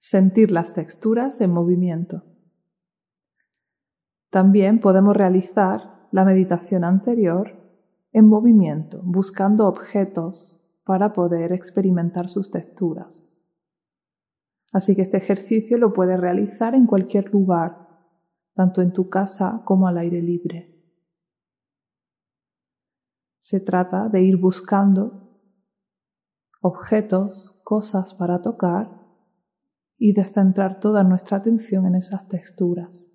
sentir las texturas en movimiento. También podemos realizar la meditación anterior en movimiento, buscando objetos para poder experimentar sus texturas. Así que este ejercicio lo puedes realizar en cualquier lugar, tanto en tu casa como al aire libre. Se trata de ir buscando objetos, cosas para tocar y de centrar toda nuestra atención en esas texturas.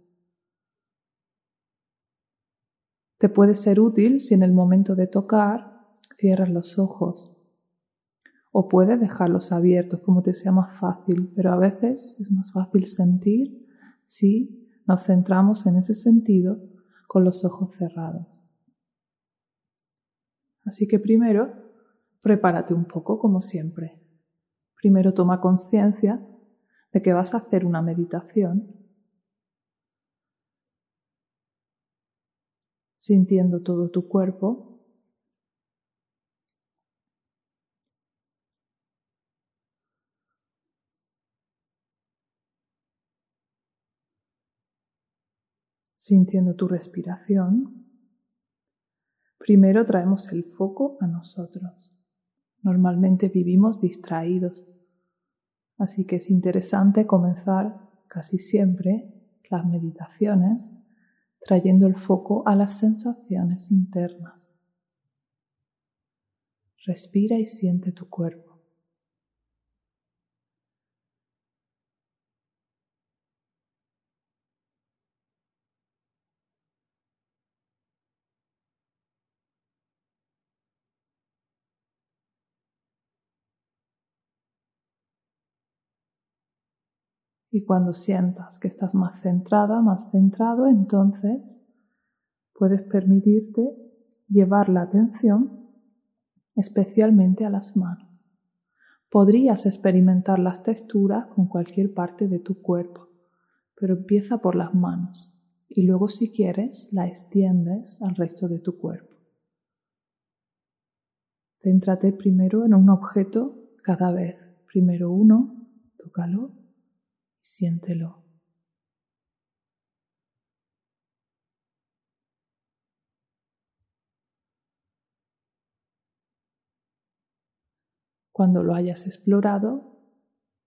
Te puede ser útil si en el momento de tocar cierras los ojos o puedes dejarlos abiertos como te sea más fácil, pero a veces es más fácil sentir si nos centramos en ese sentido con los ojos cerrados. Así que primero, prepárate un poco como siempre. Primero toma conciencia de que vas a hacer una meditación sintiendo todo tu cuerpo. Sintiendo tu respiración, primero traemos el foco a nosotros. Normalmente vivimos distraídos, así que es interesante comenzar casi siempre las meditaciones trayendo el foco a las sensaciones internas. Respira y siente tu cuerpo. Y cuando sientas que estás más centrada, más centrado, entonces puedes permitirte llevar la atención especialmente a las manos. Podrías experimentar las texturas con cualquier parte de tu cuerpo, pero empieza por las manos y luego si quieres la extiendes al resto de tu cuerpo. Céntrate primero en un objeto cada vez. Primero uno, tócalo siéntelo. Cuando lo hayas explorado,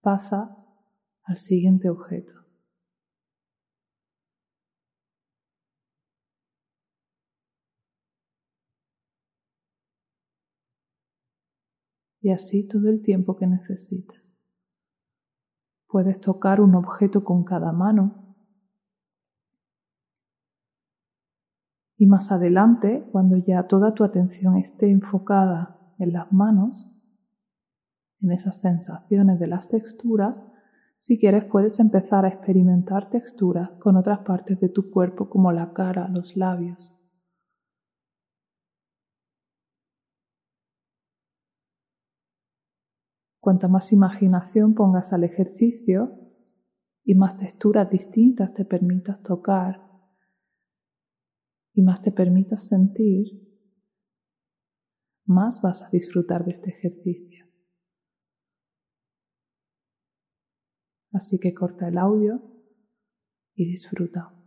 pasa al siguiente objeto. Y así todo el tiempo que necesites. Puedes tocar un objeto con cada mano. Y más adelante, cuando ya toda tu atención esté enfocada en las manos, en esas sensaciones de las texturas, si quieres puedes empezar a experimentar texturas con otras partes de tu cuerpo como la cara, los labios. Cuanta más imaginación pongas al ejercicio y más texturas distintas te permitas tocar y más te permitas sentir, más vas a disfrutar de este ejercicio. Así que corta el audio y disfruta.